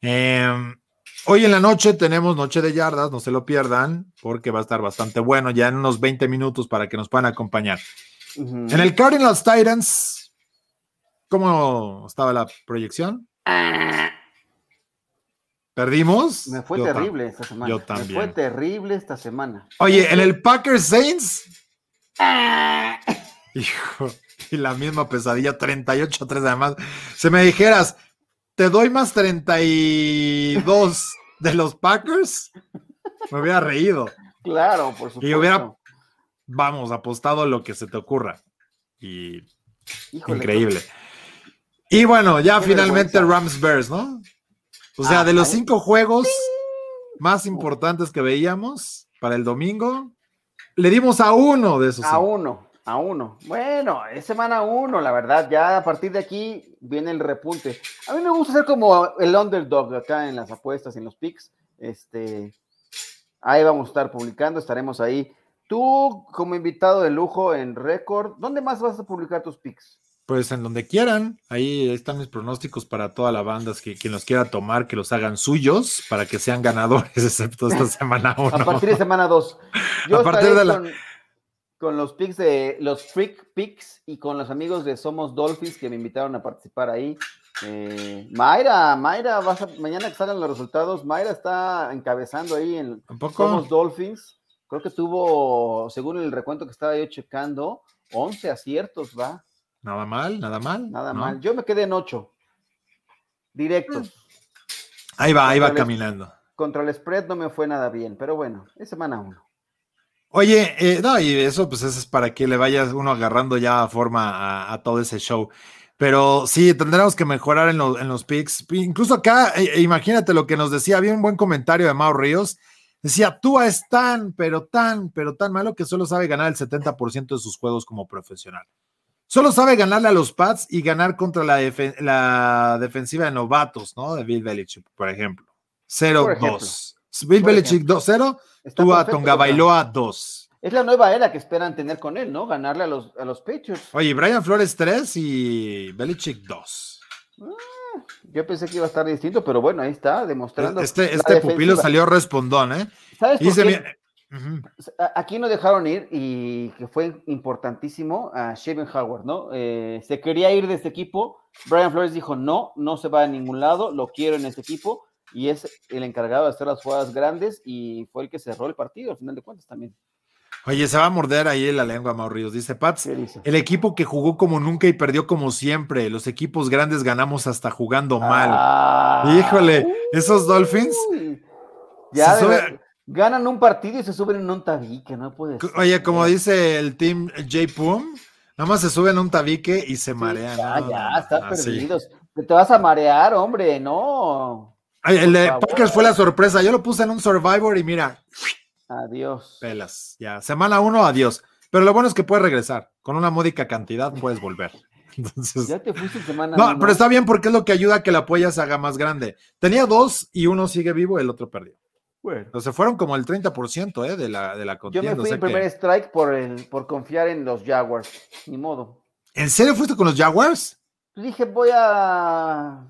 Em, Hoy en la noche tenemos Noche de Yardas, no se lo pierdan, porque va a estar bastante bueno, ya en unos 20 minutos para que nos puedan acompañar. En el Cardinals Titans, ¿cómo estaba la proyección? ¿Perdimos? Me fue terrible esta semana. Yo también. Me fue terrible esta semana. Oye, en el Packers Saints. Hijo, y la misma pesadilla, 38-3 además. Si me dijeras, te doy más 32 de los Packers, me hubiera reído. Claro, por supuesto. Y hubiera, vamos, apostado lo que se te ocurra. Y increíble. Y bueno, ya finalmente Rams Bears, ¿no? O sea, de los cinco juegos más importantes que veíamos para el domingo, le dimos a uno de esos. A uno, a uno. Bueno, es semana uno, la verdad. Ya a partir de aquí viene el repunte. A mí me gusta ser como el underdog acá en las apuestas, en los picks. Este, ahí vamos a estar publicando, estaremos ahí. Tú, como invitado de lujo en Record, ¿dónde más vas a publicar tus picks? Pues en donde quieran, ahí están mis pronósticos para toda la banda, que quien los quiera tomar, que los hagan suyos para que sean ganadores, excepto esta semana 1. a partir de semana 2. Yo a partir de la... con, los picks de los Freak Picks y con los amigos de Somos Dolphins que me invitaron a participar ahí. Eh, Mayra, Mayra, vas mañana que salgan los resultados, Mayra está encabezando ahí en Somos Dolphins. Creo que tuvo, según el recuento que estaba yo checando, 11 aciertos, va. Nada mal, nada mal. Nada mal. Yo me quedé en ocho. Directos. Ahí va, ahí va caminando. Contra el spread no me fue nada bien, pero bueno, es semana uno. Oye, eh, no, y eso pues eso es para que le vayas uno agarrando ya forma a, todo ese show. Pero sí, tendremos que mejorar en, en los picks. Incluso acá, eh, eh, imagínate lo que nos decía, había un buen comentario de Mau Ríos. Decía, Tua es tan, pero tan, pero tan malo que solo sabe ganar el 70% de sus juegos como profesional. Solo sabe ganarle a los Pats y ganar contra la, defensiva de novatos, ¿no? De Bill Belichick, por ejemplo. 0-2. Bill Belichick 2-0, tú a Tonga Bailoa 2. Es la nueva era que esperan tener con él, ¿no? Ganarle a los, a los Patriots. Oye, Brian Flores 3 y Belichick 2. Ah, yo pensé que iba a estar distinto, pero bueno, ahí está, demostrando. Este, este pupilo salió respondón, ¿eh? ¿Sabes por qué? Aquí no dejaron ir y que fue importantísimo a Shaven Howard, ¿no? Eh, se quería ir de este equipo. Brian Flores dijo: No, no se va a ningún lado, lo quiero en este equipo. Y es el encargado de hacer las jugadas grandes y fue el que cerró el partido, al final de cuentas también. Oye, se va a morder ahí la lengua, Mauricio. Dice Pats, el equipo que jugó como nunca y perdió como siempre. Los equipos grandes ganamos hasta jugando mal. Ah, Híjole, esos Dolphins. Ya, ganan un partido y se suben en un tabique, no puede ser. Oye, como dice el team J Pum, nada más se suben en un tabique y se marean. Ya, ya, están perdidos. Te vas a marear, hombre, no. El de Packers fue la sorpresa. Yo lo puse en un Survivor y mira. Adiós. Pelas, ya. Semana uno, adiós. Pero lo bueno es que puedes regresar. Con una módica cantidad puedes volver. Entonces, ya te fuiste semana. No, pero está bien porque es lo que ayuda a que la apoya se haga más grande. Tenía dos y uno sigue vivo, el otro perdió. Bueno. Entonces fueron como el 30% ¿eh? de la, de la contienda. Yo me fui en primer strike por, el, por confiar en los Jaguars. Ni modo. ¿En serio fuiste con los Jaguars? Dije, voy a.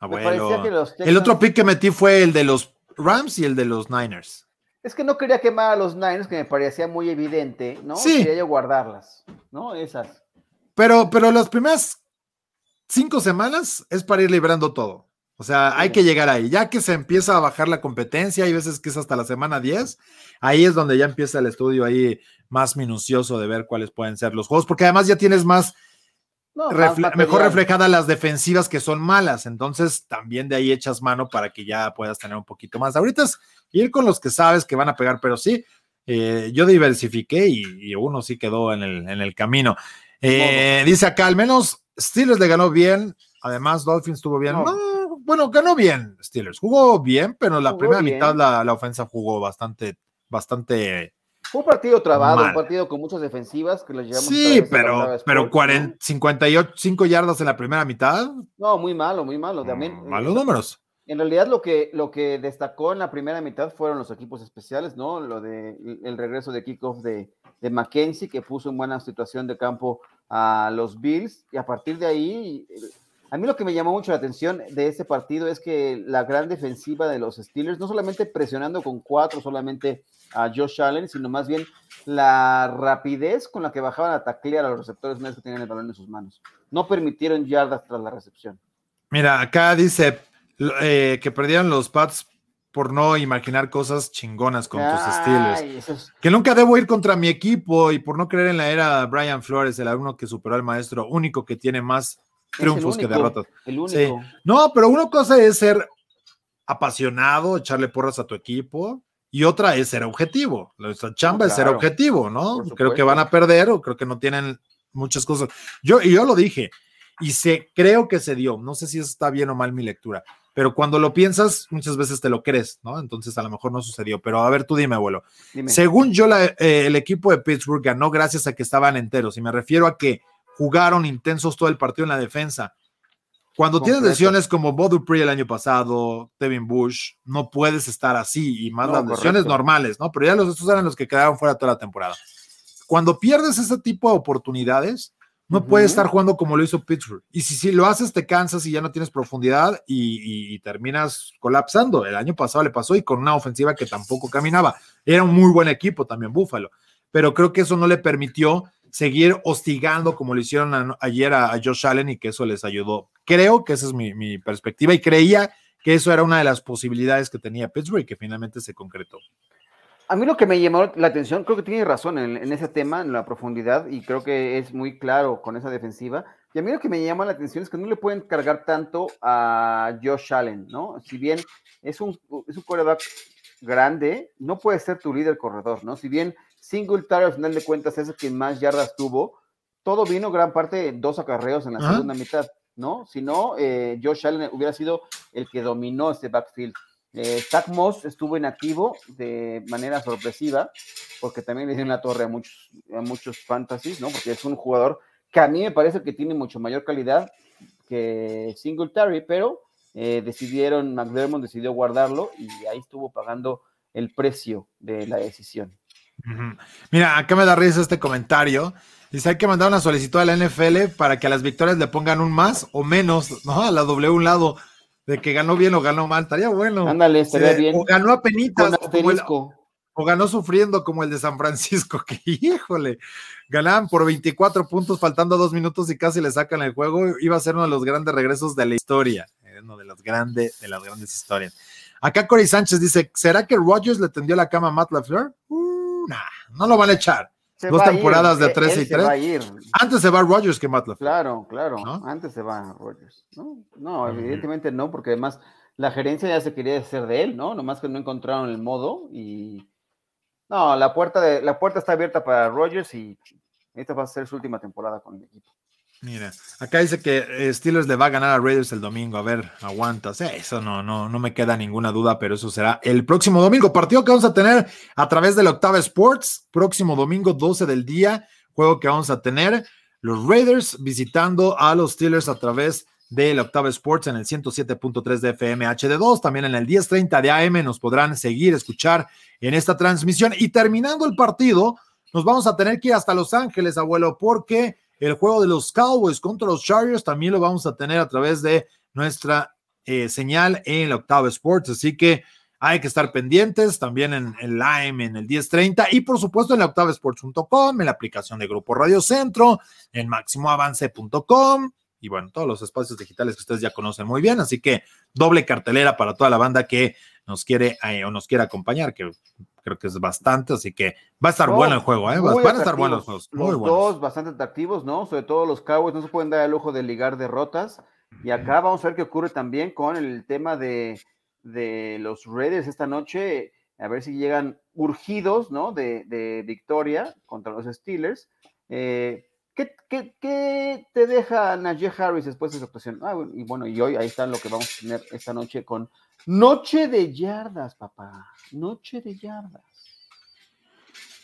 El otro pick que metí fue el de los Rams y el de los Niners. Es que no quería quemar a los Niners, que me parecía muy evidente, ¿no? Sí. Quería yo guardarlas, ¿no? Esas. Pero, pero las primeras cinco semanas es para ir librando todo. O sea, hay que llegar ahí. Ya que se empieza a bajar la competencia, hay veces que es hasta la semana 10, ahí es donde ya empieza el estudio ahí más minucioso de ver cuáles pueden ser los juegos, porque además ya tienes más, mejor reflejadas las defensivas que son malas. Entonces, también de ahí echas mano para que ya puedas tener un poquito más. Ahorita es ir con los que sabes que van a pegar, pero sí, eh, yo diversifiqué y, uno sí quedó en el, en el camino. Eh, dice acá, al menos Steelers le ganó bien, además Dolphins estuvo bien bueno, ganó bien Steelers, jugó bien, pero la primera mitad la, ofensa jugó bastante, bastante. Fue un partido trabado, un partido con muchas defensivas que los llevamos. Sí, pero, pero 58, yardas en la primera mitad. No, muy malo, muy malo. También, mm, malos números. En realidad lo que, lo que destacó en la primera mitad fueron los equipos especiales, ¿no? Lo de el regreso de kickoff de, de Mackenzie, que puso en buena situación de campo a los Bills, y a partir de ahí A mí lo que me llamó mucho la atención de este partido es que la gran defensiva de los Steelers, no solamente presionando con cuatro solamente a Josh Allen, sino más bien la rapidez con la que bajaban a taclear a los receptores vez que tenían el balón en sus manos. No permitieron yardas tras la recepción. Mira, acá dice eh, que perdieron los Pats por no imaginar cosas chingonas con tus Steelers. Que nunca debo ir contra mi equipo y por no creer en la era Brian Flores, el alumno que superó al maestro, único que tiene más triunfos que derrotas. No, pero una cosa es ser apasionado, echarle porras a tu equipo, y otra es ser objetivo. Nuestra chamba es ser objetivo, ¿no? Creo que van a perder o creo que no tienen muchas cosas. Yo, y yo lo dije, y se, creo que se dio. No sé si está bien o mal mi lectura, pero cuando lo piensas, muchas veces te lo crees, ¿no? Entonces a lo mejor no sucedió. Pero a ver, tú dime, abuelo. Según yo, eh, el equipo de Pittsburgh ganó gracias a que estaban enteros, y me refiero a que jugaron intensos todo el partido en la defensa. Cuando tienes lesiones como Bo Dupree el año pasado, Devin Bush, no puedes estar así y más las lesiones normales, ¿no? Pero ya los, estos eran los que quedaron fuera toda la temporada. Cuando pierdes ese tipo de oportunidades, no puedes estar jugando como lo hizo Pittsburgh. Y si, si lo haces, te cansas y ya no tienes profundidad y, y, terminas colapsando. El año pasado le pasó y con una ofensiva que tampoco caminaba. Era un muy buen equipo también, Búfalo. Pero creo que eso no le permitió seguir hostigando como lo hicieron ayer a, Josh Allen y que eso les ayudó. Creo que esa es mi, perspectiva y creía que eso era una de las posibilidades que tenía Pittsburgh y que finalmente se concretó. A mí lo que me llamó la atención, creo que tiene razón en, ese tema, en la profundidad, y creo que es muy claro con esa defensiva. Y a mí lo que me llama la atención es que no le pueden cargar tanto a Josh Allen, ¿no? Si bien es un, es un quarterback grande, no puede ser tu líder corredor, ¿no? Si bien Singletary al final de cuentas es el que más yardas tuvo. Todo vino gran parte de dos acarreos en la segunda mitad, ¿no? Si no, eh, Josh Allen hubiera sido el que dominó este backfield. Eh, Zach Moss estuvo inactivo de manera sorpresiva, porque también le dieron la torre a muchos, a muchos fantasies, ¿no? Porque es un jugador que a mí me parece que tiene mucho mayor calidad que Singletary, pero eh, decidieron, McDermott decidió guardarlo y ahí estuvo pagando el precio de la decisión. Mira, acá me da risa este comentario. Dice, hay que mandar una solicitud a la NFL para que a las victorias le pongan un más o menos, ¿no? A la doble un lado, de que ganó bien o ganó mal. Estaría bueno. Ándale, estaría bien. O ganó a penitas. o ganó sufriendo como el de San Francisco, que híjole, ganaban por 24 puntos faltando dos minutos y casi le sacan el juego. Iba a ser uno de los grandes regresos de la historia, eh, uno de las grandes, de las grandes historias. Acá Cory Sánchez dice, ¿será que Rogers le tendió la cama a Matt LaFleur? No lo van a echar. Dos temporadas de 13 y 3. Antes se va Rogers que Matt Claro, claro. Antes se va Rogers. No, evidentemente no, porque además la gerencia ya se quería hacer de él, ¿no? Nomás que no encontraron el modo y. No, la puerta, de, la puerta está abierta para Rogers y esta va a ser su última temporada con el equipo. Mira, acá dice que eh, Steelers le va a ganar a Raiders el domingo. A ver, aguantas. eso no, no, no me queda ninguna duda, pero eso será el próximo domingo. Partido que vamos a tener a través del Octava Sports. Próximo domingo, 12 del día. Juego que vamos a tener. Los Raiders visitando a los Steelers a través del Octava Sports en el 107.3 de FM HD2. También en el 10:30 de AM nos podrán seguir, escuchar en esta transmisión. Y terminando el partido, nos vamos a tener que ir hasta Los Ángeles, abuelo, porque el juego de los Cowboys contra los Chargers también lo vamos a tener a través de nuestra eh, señal en la Octava Sports. Así que hay que estar pendientes también en el Lime, en el 1030 y por supuesto en la octavasports.com, en la aplicación de Grupo Radio Centro, en máximoavance.com y bueno, todos los espacios digitales que ustedes ya conocen muy bien. Así que doble cartelera para toda la banda que nos quiere eh, o nos quiere acompañar, que creo que es bastante, así que va a estar bueno el juego, ¿eh? van a estar buenos los Muy los dos bastante atractivos, ¿no? Sobre todo los Cowboys no se pueden dar el lujo de ligar derrotas. Y acá vamos a ver qué ocurre también con el tema de, de los Raiders esta noche, a ver si llegan urgidos, ¿no? De, de victoria contra los Steelers. Eh, ¿qué, qué, qué, te deja Najee Harris después de su actuación? Ah, y bueno, y hoy ahí está lo que vamos a tener esta noche con Noche de yardas, papá. Noche de yardas.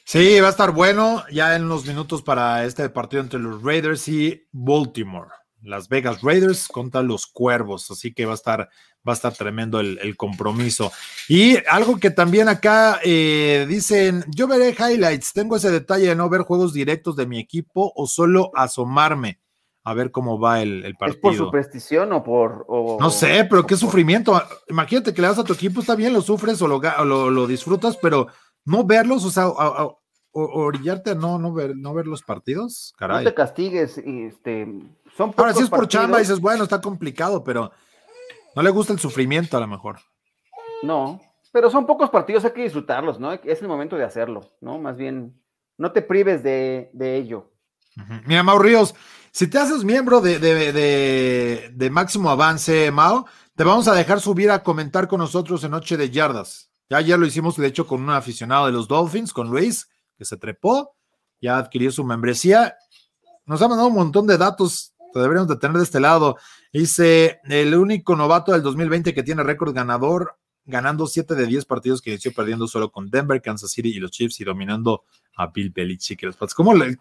Sí, va a estar bueno ya en unos minutos para este partido entre los Raiders y Baltimore. Las Vegas Raiders contra los Cuervos, así que va a estar, va a estar tremendo el, compromiso. Y algo que también acá eh, dicen, yo veré highlights, tengo ese detalle de no ver juegos directos de mi equipo o solo asomarme. A ver cómo va el, partido. ¿Es por superstición o por.? no sé, pero qué sufrimiento. Imagínate que le das a tu equipo, está bien, lo sufres o lo, lo, disfrutas, pero no verlos, o sea, orillarte a no, no, ver, no ver los partidos, caray. No te castigues, este, son Ahora, si es por chamba, dices, bueno, está complicado, pero no le gusta el sufrimiento a lo mejor. No, pero son pocos partidos, hay que disfrutarlos, ¿no? Es el momento de hacerlo, ¿no? Más bien, no te prives de, ello. Mira, Mau Ríos, si te haces miembro de, de, Máximo Avance, Mao, te vamos a dejar subir a comentar con nosotros en Noche de Yardas. Ya ayer lo hicimos, de hecho, con un aficionado de los Dolphins, con Luis, que se trepó, ya adquirió su membresía. Nos ha mandado un montón de datos, que deberíamos de tener de este lado. Dice, el único novato del 2020 que tiene récord ganador ganando 7 de 10 partidos que inició perdiendo solo con Denver, Kansas City y los Chiefs y dominando a Bill Belichick ¿Cómo le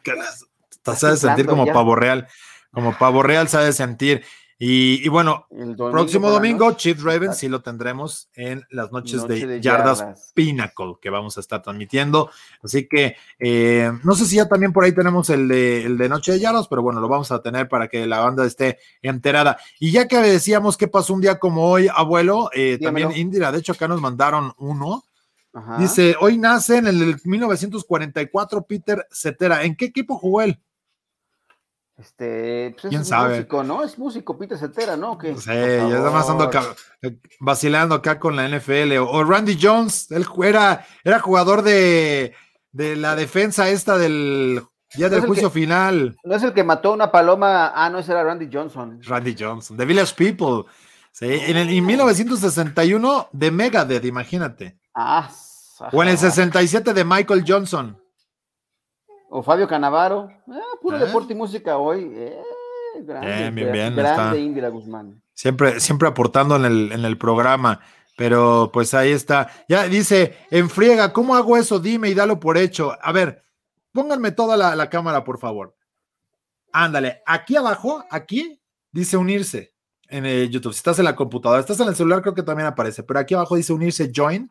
sabes sentir como pavo real? Como pavo real sabes sentir. Y, bueno, el próximo domingo, Chiefs Ravens, sí lo tendremos en las noches de, yardas, Pinnacle que vamos a estar transmitiendo. Así que eh, no sé si ya también por ahí tenemos el de, el de Noche de Yardas, pero bueno, lo vamos a tener para que la banda esté enterada. Y ya que decíamos que pasó un día como hoy, abuelo, eh, también Indira, de hecho acá nos mandaron uno. Dice, hoy nace en el 1944 Peter Cetera. ¿En qué equipo jugó él? Este, pues es músico, ¿no? Es músico, Peter Cetera, ¿no? Sí, ya está más ando acá, vacilando acá con la NFL. O, Randy Jones, él era, era jugador de, de la defensa esta del día del juicio final. No es el que mató una paloma, ah, no, ese era Randy Johnson. Randy Johnson, The Village People. Sí, en, el, en 1961 de Megadeth, imagínate. Ah, o en el 67 de Michael Johnson. O Fabio Canavaro. Ah, puro ah. deporte y música hoy. Eh, grande, bien, bien, grande Indira Guzmán. Siempre, siempre aportando en el, en el programa. Pero pues ahí está. Ya dice, en friega, ¿cómo hago eso? Dime y dalo por hecho. A ver, pónganme toda la, la cámara, por favor. Ándale, aquí abajo, aquí dice unirse en el YouTube. Si estás en la computadora, estás en el celular, creo que también aparece, pero aquí abajo dice unirse, join.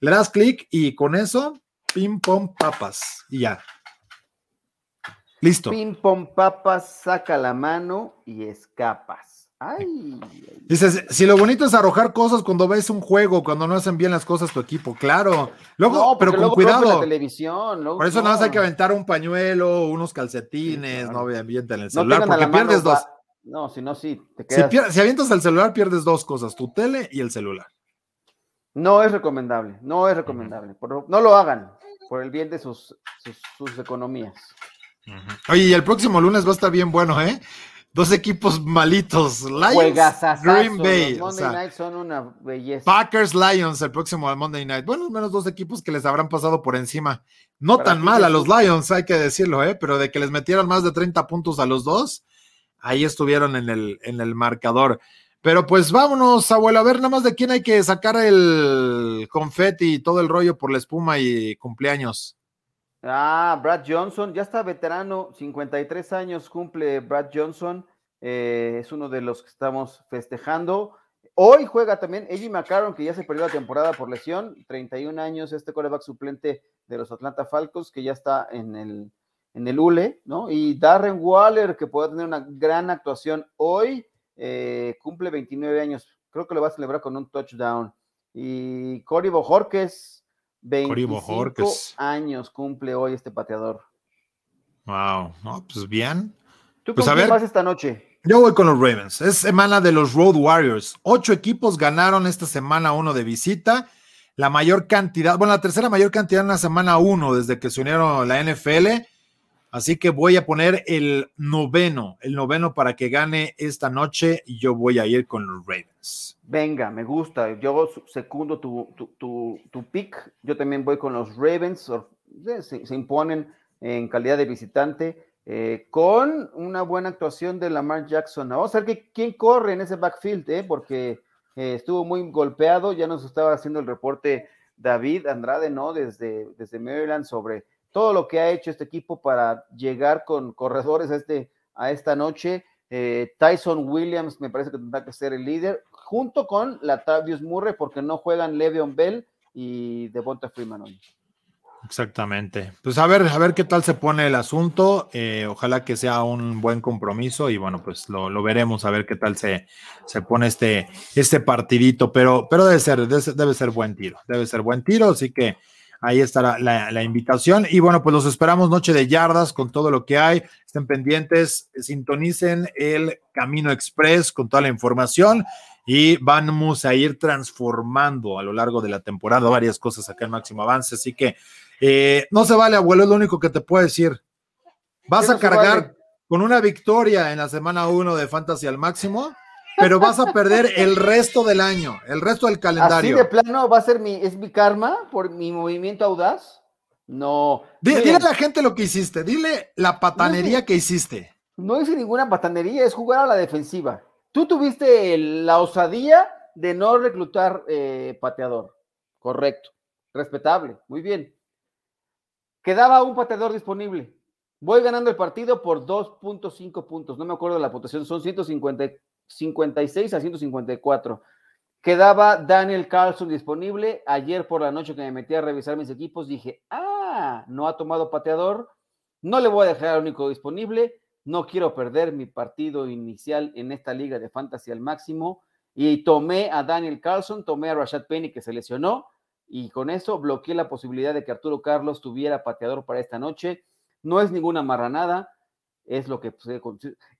Le das clic y con eso, pim pom papas y ya. Listo. Pim pom papas, saca la mano y escapas. Ay, Dices, si lo bonito es arrojar cosas cuando ves un juego, cuando no hacen bien las cosas tu equipo, claro. Luego, pero con cuidado. televisión, Por eso nada más hay que aventar un pañuelo, unos calcetines, no ambiente en el celular, porque pierdes dos. No, si no, sí, te quedas... si avientas el celular, pierdes dos cosas, tu tele y el celular. No es recomendable, no es recomendable. No lo hagan por el bien de sus, sus economías. Oye, y el próximo lunes va a estar bien bueno, ¿eh? Dos equipos malitos. Lions, Green Bay. Monday Night son una belleza. Packers, Lions, el próximo Monday Night. Bueno, menos dos equipos que les habrán pasado por encima. No tan mal a los Lions, hay que decirlo, ¿eh? Pero de que les metieran más de 30 puntos a los dos, ahí estuvieron en el, en el marcador. Pero pues vámonos, abuelo, a ver nada más de quién hay que sacar el confeti y todo el rollo por la espuma y cumpleaños. Ah, Brad Johnson, ya está veterano, 53 años cumple Brad Johnson, eh, es uno de los que estamos festejando. Hoy juega también Eddie McCarron, que ya se perdió la temporada por lesión, 31 años, este coreback suplente de los Atlanta Falcons, que ya está en el, en el ULE, ¿no? Y Darren Waller, que puede tener una gran actuación hoy, eh, cumple 29 años, creo que lo va a celebrar con un touchdown. Y Cory Bojorquez, 25 años cumple hoy este pateador. Wow, pues bien. ¿Tú pues con a ver, vas esta noche? Yo voy con los Ravens. Es semana de los Road Warriors. Ocho equipos ganaron esta semana uno de visita. La mayor cantidad, bueno, la tercera mayor cantidad en la semana uno desde que se unieron a la NFL. Así que voy a poner el noveno, el noveno para que gane esta noche y yo voy a ir con los Ravens. Venga, me gusta. Yo secundo tu, tu, tu, pick. Yo también voy con los Ravens. Se, imponen en calidad de visitante eh, con una buena actuación de Lamar Jackson. Vamos a ver que, quién corre en ese backfield, eh, porque eh, estuvo muy golpeado. Ya nos estaba haciendo el reporte David Andrade, ¿no? Desde, desde Maryland sobre todo lo que ha hecho este equipo para llegar con corredores a, este, a esta noche. Tyson Williams me parece que tendrá que ser el líder junto con Latavius Murray, porque no juegan Le'Veon Bell y Devonta Freeman hoy. Exactamente. Pues a ver, a ver qué tal se pone el asunto. Eh, ojalá que sea un buen compromiso y bueno, pues lo, veremos a ver qué tal se, se pone este, este partidito. Pero, pero debe ser, debe, ser buen tiro, debe ser buen tiro. Así que ahí estará la, la, invitación. Y bueno, pues los esperamos noche de yardas con todo lo que hay. Estén pendientes, sintonicen el Camino Express con toda la información y vamos a ir transformando a lo largo de la temporada varias cosas acá en Máximo Avance. Así que eh, no se vale, abuelo, es lo único que te puedo decir. Vas a cargar con una victoria en la semana 1 de Fantasy al máximo, pero vas a perder el resto del año, el resto del calendario. ¿Así de plano va a ser mi, es mi karma por mi movimiento audaz? No. Dile, a la gente lo que hiciste, dile la patanería que hiciste. No hice ninguna patanería, es jugar a la defensiva. Tú tuviste la osadía de no reclutar eh, pateador. Correcto. Respetable. Muy bien. Quedaba un pateador disponible. Voy ganando el partido por 2.5 puntos. No me acuerdo de la votación. Son 156 a 154. Quedaba Daniel Carlson disponible. Ayer por la noche que me metí a revisar mis equipos, dije, ah, no ha tomado pateador. No le voy a dejar al único disponible. No quiero perder mi partido inicial en esta liga de fantasy al máximo. Y tomé a Daniel Carlson, tomé a Rashad Penny que se lesionó y con eso bloqueé la posibilidad de que Arturo Carlos tuviera pateador para esta noche. No es ninguna marranada, es lo que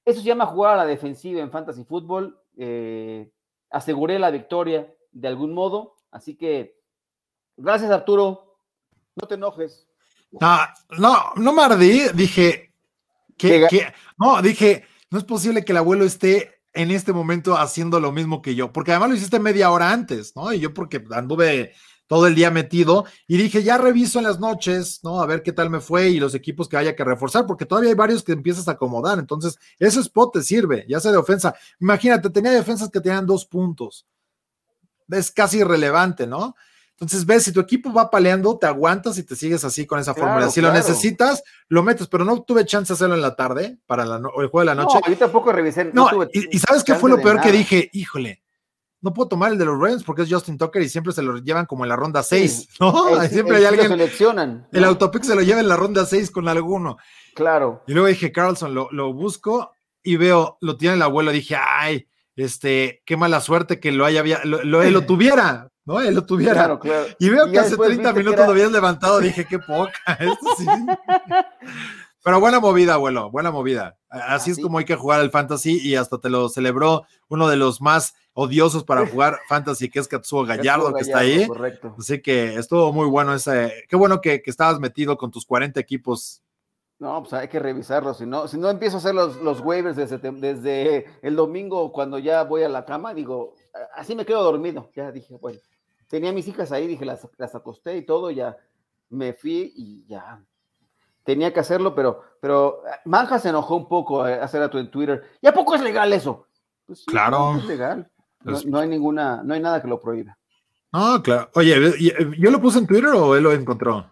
Eso se llama jugar a la defensiva en fantasy fútbol. Eh, aseguré la victoria de algún modo, así que gracias Arturo, no te enojes. Ah, no, no me ardí, dije que, no, dije, no es posible que el abuelo esté en este momento haciendo lo mismo que yo, porque además lo hiciste media hora antes, ¿no? Y yo porque anduve todo el día metido y dije, ya reviso en las noches, ¿no? A ver qué tal me fue y los equipos que haya que reforzar, porque todavía hay varios que empiezas a acomodar, entonces ese spot te sirve, ya sea de ofensa. Imagínate, tenía defensas que tenían dos puntos. Es casi irrelevante, ¿no? Entonces, ves, si tu equipo va paleando, te aguantas y te sigues así con esa fórmula. Si lo necesitas, lo metes, pero no tuve chance de hacerlo en la tarde para el juego de la noche. No, yo tampoco revisé. No, y, ¿sabes qué fue lo peor que dije? Híjole, no puedo tomar el de los Ravens porque es Justin Tucker y siempre se lo llevan como en la ronda 6, ¿no? siempre hay alguien. seleccionan. El autopic se lo lleva en la ronda 6 con alguno. Claro. Y luego dije, Carlson, lo, lo busco y veo, lo tiene el abuelo. Dije, ay, este, qué mala suerte que lo haya, lo, él lo tuviera, ¿no? Él lo tuviera. Claro, claro. Y veo que hace 30 minutos lo habías levantado. Dije, qué poca. Esto sí. Pero buena movida, abuelo, buena movida. Así es como hay que jugar el fantasy y hasta te lo celebró uno de los más odiosos para jugar fantasy, que es Katsuo Gallardo, que está ahí. Correcto. Así que estuvo muy bueno ese. Qué bueno que, estabas metido con tus 40 equipos. No, pues hay que revisarlo. Si no, si no empiezo a hacer los, los waivers desde, desde el domingo cuando ya voy a la cama, digo, así me quedo dormido. Ya dije, bueno, tenía mis hijas ahí, dije, las, las acosté y todo, ya me fui y ya tenía que hacerlo, pero, pero eh, Manja se enojó un poco eh, hacer a tu en Twitter. ¿Y a poco es legal eso? Pues claro. es legal. No, hay ninguna, no hay nada que lo prohíba. Ah, claro. Oye, eh, ¿yo lo puse en Twitter o él lo encontró?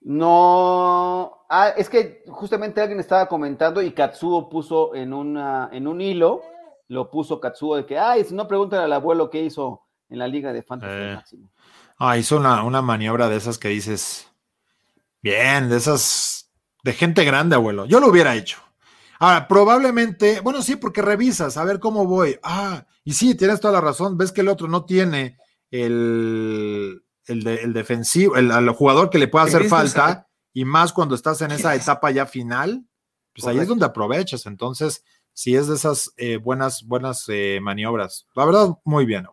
No, ah, es que justamente alguien estaba comentando y Katsuo puso en, una, en un hilo, lo puso Katsuo de que, ay, si no preguntan al abuelo qué hizo en la liga de Fantasy Máximo. Ah, hizo una, una maniobra de esas que dices, Bien, de esas, de gente grande, abuelo. Yo lo hubiera hecho. Ahora, probablemente, bueno, sí, porque revisas, a ver cómo voy. Ah, y sí, tienes toda la razón. Ves que el otro no tiene el, el, defensivo, el, jugador que le pueda hacer falta, y más cuando estás en esa etapa ya final, pues ahí es donde aprovechas. Entonces, sí es de esas eh, buenas, buenas eh, maniobras. La verdad, muy bien.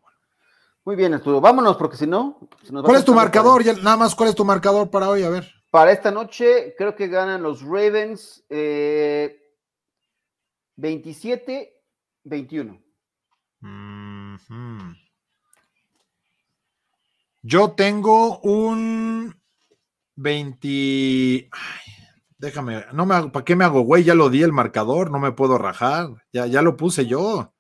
Muy bien, Arturo. Vámonos, porque si no. ¿Cuál es tu marcador? Ya, nada más, ¿cuál es tu marcador para hoy? A ver. Para esta noche creo que ganan los Ravens 27-21. Eh, Yo tengo un 20. déjame, no me ¿para qué me hago, güey? Ya lo di el marcador, no me puedo rajar. Ya, ya lo puse yo.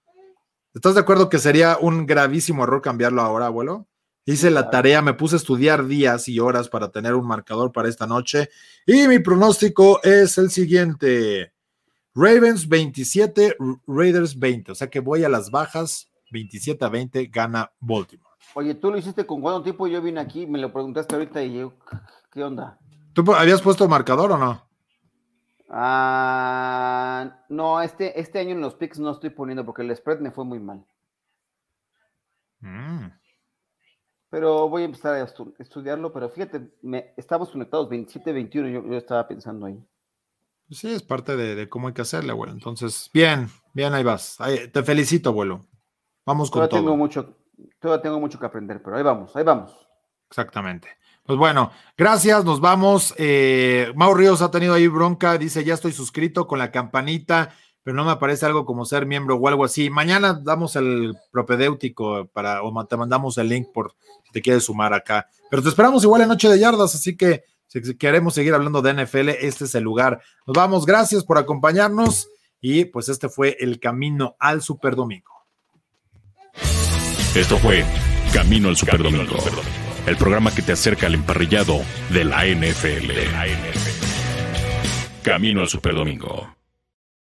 ¿Estás de acuerdo que sería un gravísimo error cambiarlo ahora, abuelo? Hice la tarea, me puse a estudiar días y horas para tener un marcador para esta noche. Y mi pronóstico es el siguiente. Ravens 27, Raiders 20. O sea que voy a las bajas. 27 a 20 gana Baltimore. Oye, tú lo hiciste con cuánto tiempo yo vine aquí, me lo preguntaste ahorita y yo, ¿qué onda? ¿Tú habías puesto marcador o no? Ah, no, este, este año en los picks no estoy poniendo porque el spread me fue muy mal. Mm. Pero voy a empezar a estudiarlo, pero fíjate, me, estamos conectados 27-21, yo, yo, estaba pensando ahí. Sí, es parte de, cómo hay que hacerle, abuelo. Entonces, bien, bien, ahí vas. te felicito, abuelo. Vamos con todavía Tengo mucho, todavía tengo mucho que aprender, pero ahí vamos, ahí vamos. Exactamente. Pues bueno, gracias, nos vamos. Eh, Mau Ríos ha tenido ahí bronca, dice, ya estoy suscrito con la campanita, pero no me aparece algo como ser miembro o algo así. Mañana damos el propedéutico para, o te mandamos el link por si te quieres sumar acá. Pero te esperamos igual en Noche de Yardas, así que si queremos seguir hablando de NFL, este es el lugar. Nos vamos, gracias por acompañarnos y pues este fue el camino al Super Domingo. Esto fue Camino al Super Domingo, el programa que te acerca al emparrillado de la NFL. Camino al Super Domingo.